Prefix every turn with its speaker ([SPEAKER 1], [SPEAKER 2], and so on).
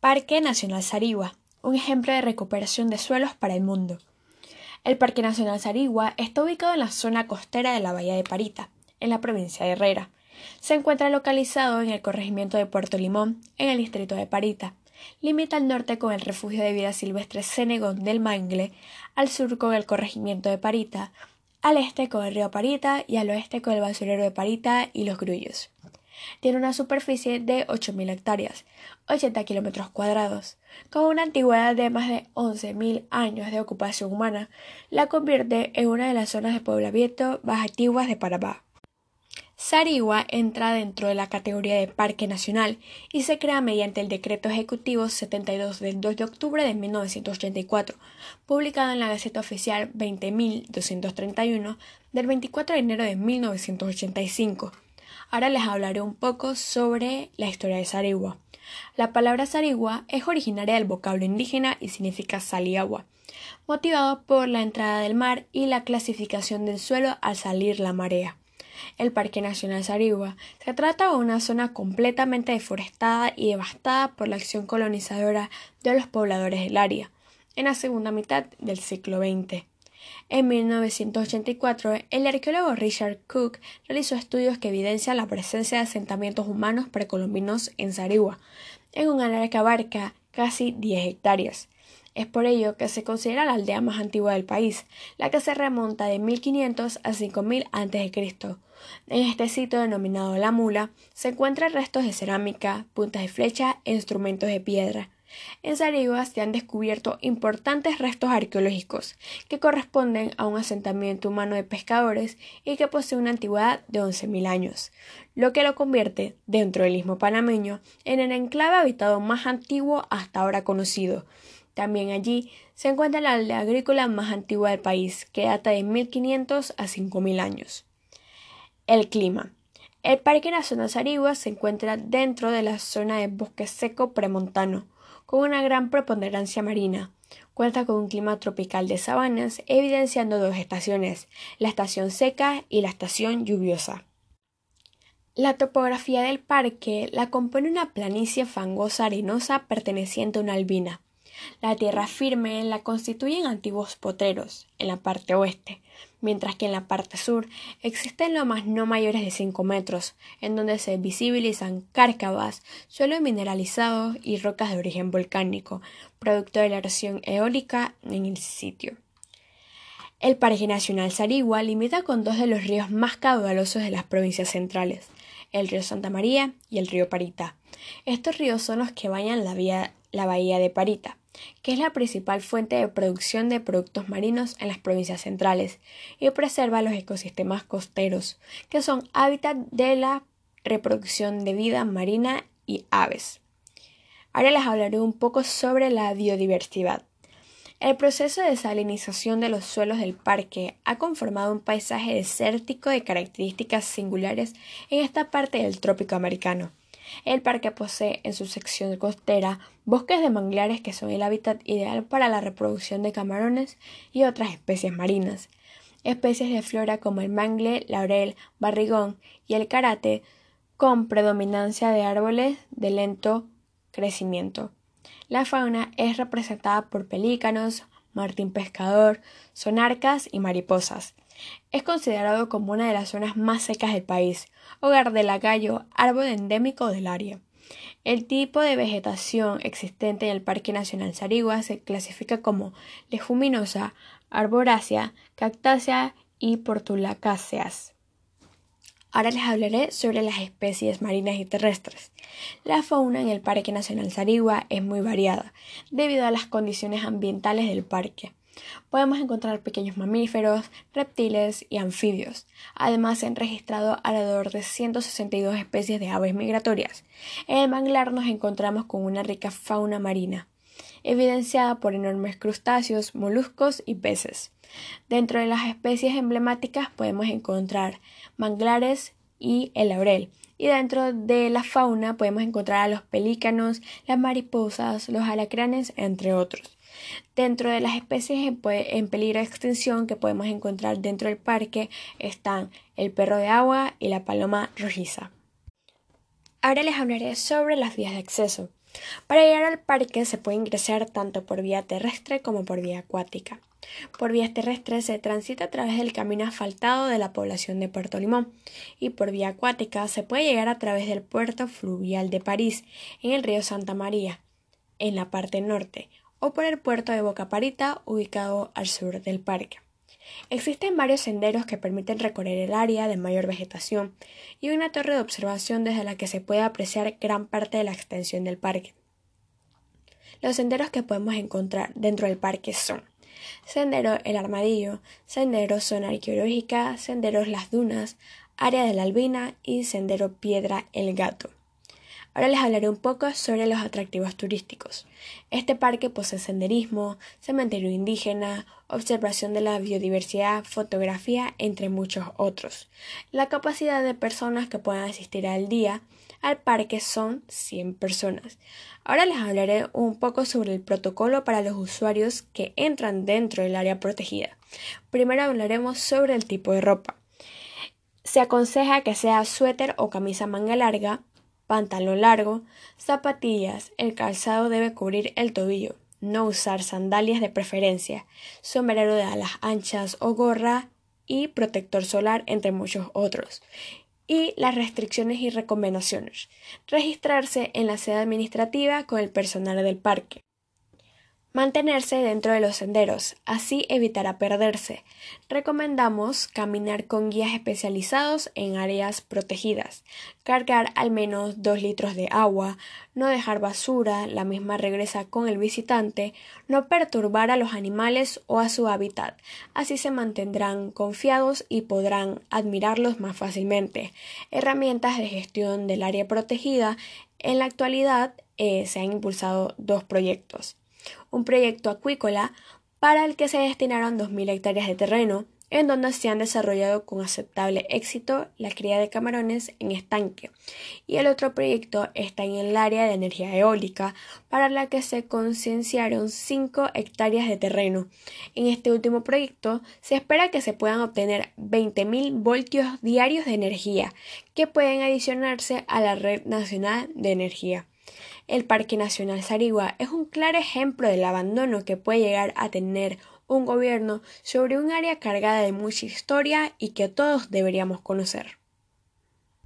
[SPEAKER 1] Parque Nacional Sarigua, un ejemplo de recuperación de suelos para el mundo. El Parque Nacional Sarigua está ubicado en la zona costera de la Bahía de Parita, en la provincia de Herrera. Se encuentra localizado en el corregimiento de Puerto Limón, en el distrito de Parita. Limita al norte con el refugio de vida silvestre Cenegón del Mangle, al sur con el corregimiento de Parita, al este con el río Parita y al oeste con el basurero de Parita y los Grullos. Tiene una superficie de 8.000 hectáreas, 80 kilómetros cuadrados. Con una antigüedad de más de 11.000 años de ocupación humana, la convierte en una de las zonas de poblamiento más antiguas de Panamá. Sarigua entra dentro de la categoría de Parque Nacional y se crea mediante el Decreto Ejecutivo 72 del 2 de octubre de 1984, publicado en la Gaceta Oficial 20.231 del 24 de enero de 1985. Ahora les hablaré un poco sobre la historia de Sarigua. La palabra Sarigua es originaria del vocablo indígena y significa sal agua, motivado por la entrada del mar y la clasificación del suelo al salir la marea. El Parque Nacional Sarigua se trata de una zona completamente deforestada y devastada por la acción colonizadora de los pobladores del área en la segunda mitad del siglo XX. En 1984, el arqueólogo Richard Cook realizó estudios que evidencian la presencia de asentamientos humanos precolombinos en Sarigua, en un área que abarca casi 10 hectáreas. Es por ello que se considera la aldea más antigua del país, la que se remonta de 1500 a 5000 a.C. En este sitio denominado La Mula se encuentran restos de cerámica, puntas de flecha e instrumentos de piedra. En Sarigua se han descubierto importantes restos arqueológicos que corresponden a un asentamiento humano de pescadores y que posee una antigüedad de 11.000 años, lo que lo convierte, dentro del istmo panameño, en el enclave habitado más antiguo hasta ahora conocido. También allí se encuentra la aldea agrícola más antigua del país, que data de 1500 a 5000 años. El clima. El Parque Nacional Sarigua se encuentra dentro de la zona de bosque seco premontano, con una gran preponderancia marina. Cuenta con un clima tropical de sabanas, evidenciando dos estaciones, la estación seca y la estación lluviosa. La topografía del parque la compone una planicie fangosa arenosa perteneciente a una albina. La tierra firme la constituyen antiguos potreros, en la parte oeste, mientras que en la parte sur existen lomas no mayores de 5 metros, en donde se visibilizan cárcavas, suelo mineralizado y rocas de origen volcánico, producto de la erosión eólica en el sitio. El Parque Nacional Sarigua limita con dos de los ríos más caudalosos de las provincias centrales, el río Santa María y el río Parita. Estos ríos son los que bañan la, la bahía de Parita que es la principal fuente de producción de productos marinos en las provincias centrales y preserva los ecosistemas costeros, que son hábitat de la reproducción de vida marina y aves. Ahora les hablaré un poco sobre la biodiversidad. El proceso de salinización de los suelos del parque ha conformado un paisaje desértico de características singulares en esta parte del trópico americano. El parque posee en su sección costera bosques de manglares que son el hábitat ideal para la reproducción de camarones y otras especies marinas. Especies de flora como el mangle, laurel, barrigón y el karate, con predominancia de árboles de lento crecimiento. La fauna es representada por pelícanos, martín pescador, sonarcas y mariposas. Es considerado como una de las zonas más secas del país, hogar del agallo, árbol endémico del área. El tipo de vegetación existente en el Parque Nacional Sarigua se clasifica como leguminosa, arborácea, cactácea y portulacáceas. Ahora les hablaré sobre las especies marinas y terrestres. La fauna en el Parque Nacional Sarigua es muy variada, debido a las condiciones ambientales del parque. Podemos encontrar pequeños mamíferos, reptiles y anfibios. Además, se han registrado alrededor de 162 especies de aves migratorias. En el manglar nos encontramos con una rica fauna marina, evidenciada por enormes crustáceos, moluscos y peces. Dentro de las especies emblemáticas podemos encontrar manglares y el laurel, y dentro de la fauna podemos encontrar a los pelícanos, las mariposas, los alacranes, entre otros. Dentro de las especies en peligro de extinción que podemos encontrar dentro del parque están el perro de agua y la paloma rojiza. Ahora les hablaré sobre las vías de acceso. Para llegar al parque se puede ingresar tanto por vía terrestre como por vía acuática. Por vía terrestre se transita a través del camino asfaltado de la población de Puerto Limón y por vía acuática se puede llegar a través del puerto fluvial de París en el río Santa María, en la parte norte, o por el puerto de Boca Parita ubicado al sur del parque. Existen varios senderos que permiten recorrer el área de mayor vegetación y una torre de observación desde la que se puede apreciar gran parte de la extensión del parque. Los senderos que podemos encontrar dentro del parque son Sendero El Armadillo, Sendero Zona Arqueológica, Senderos Las Dunas, Área de la Albina y Sendero Piedra El Gato. Ahora les hablaré un poco sobre los atractivos turísticos. Este parque posee senderismo, cementerio indígena, observación de la biodiversidad, fotografía, entre muchos otros. La capacidad de personas que puedan asistir al día al parque son 100 personas. Ahora les hablaré un poco sobre el protocolo para los usuarios que entran dentro del área protegida. Primero hablaremos sobre el tipo de ropa. Se aconseja que sea suéter o camisa manga larga, pantalón largo, zapatillas, el calzado debe cubrir el tobillo, no usar sandalias de preferencia, sombrero de alas anchas o gorra y protector solar, entre muchos otros. Y las restricciones y recomendaciones. Registrarse en la sede administrativa con el personal del parque. Mantenerse dentro de los senderos, así evitará perderse. Recomendamos caminar con guías especializados en áreas protegidas, cargar al menos 2 litros de agua, no dejar basura, la misma regresa con el visitante, no perturbar a los animales o a su hábitat, así se mantendrán confiados y podrán admirarlos más fácilmente. Herramientas de gestión del área protegida. En la actualidad eh, se han impulsado dos proyectos un proyecto acuícola para el que se destinaron 2.000 hectáreas de terreno, en donde se han desarrollado con aceptable éxito la cría de camarones en estanque. Y el otro proyecto está en el área de energía eólica, para la que se concienciaron 5 hectáreas de terreno. En este último proyecto se espera que se puedan obtener 20.000 voltios diarios de energía, que pueden adicionarse a la red nacional de energía. El Parque Nacional Sarigua es un claro ejemplo del abandono que puede llegar a tener un gobierno sobre un área cargada de mucha historia y que todos deberíamos conocer.